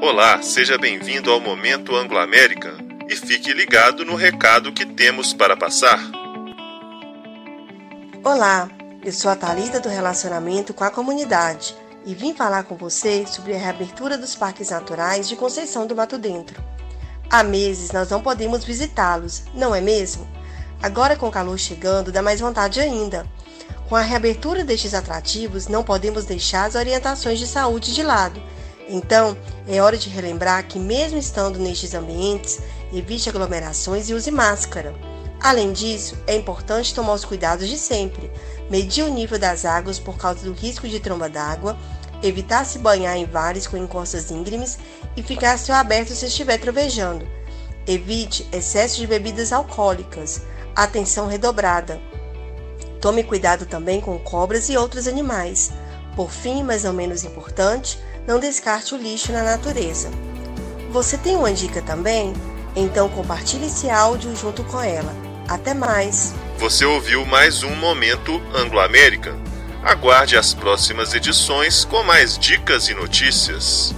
Olá, seja bem-vindo ao Momento Anglo-América e fique ligado no recado que temos para passar. Olá, eu sou a Thalita do Relacionamento com a Comunidade e vim falar com você sobre a reabertura dos parques naturais de Conceição do Mato Dentro. Há meses nós não podemos visitá-los, não é mesmo? Agora com o calor chegando, dá mais vontade ainda. Com a reabertura destes atrativos, não podemos deixar as orientações de saúde de lado. Então, é hora de relembrar que, mesmo estando nestes ambientes, evite aglomerações e use máscara. Além disso, é importante tomar os cuidados de sempre, medir o nível das águas por causa do risco de tromba d'água, evitar se banhar em vales com encostas íngremes e ficar a céu aberto se estiver trovejando. Evite excesso de bebidas alcoólicas. Atenção redobrada. Tome cuidado também com cobras e outros animais. Por fim, mas não menos importante, não descarte o lixo na natureza. Você tem uma dica também? Então compartilhe esse áudio junto com ela. Até mais! Você ouviu mais um Momento Anglo-América. Aguarde as próximas edições com mais dicas e notícias.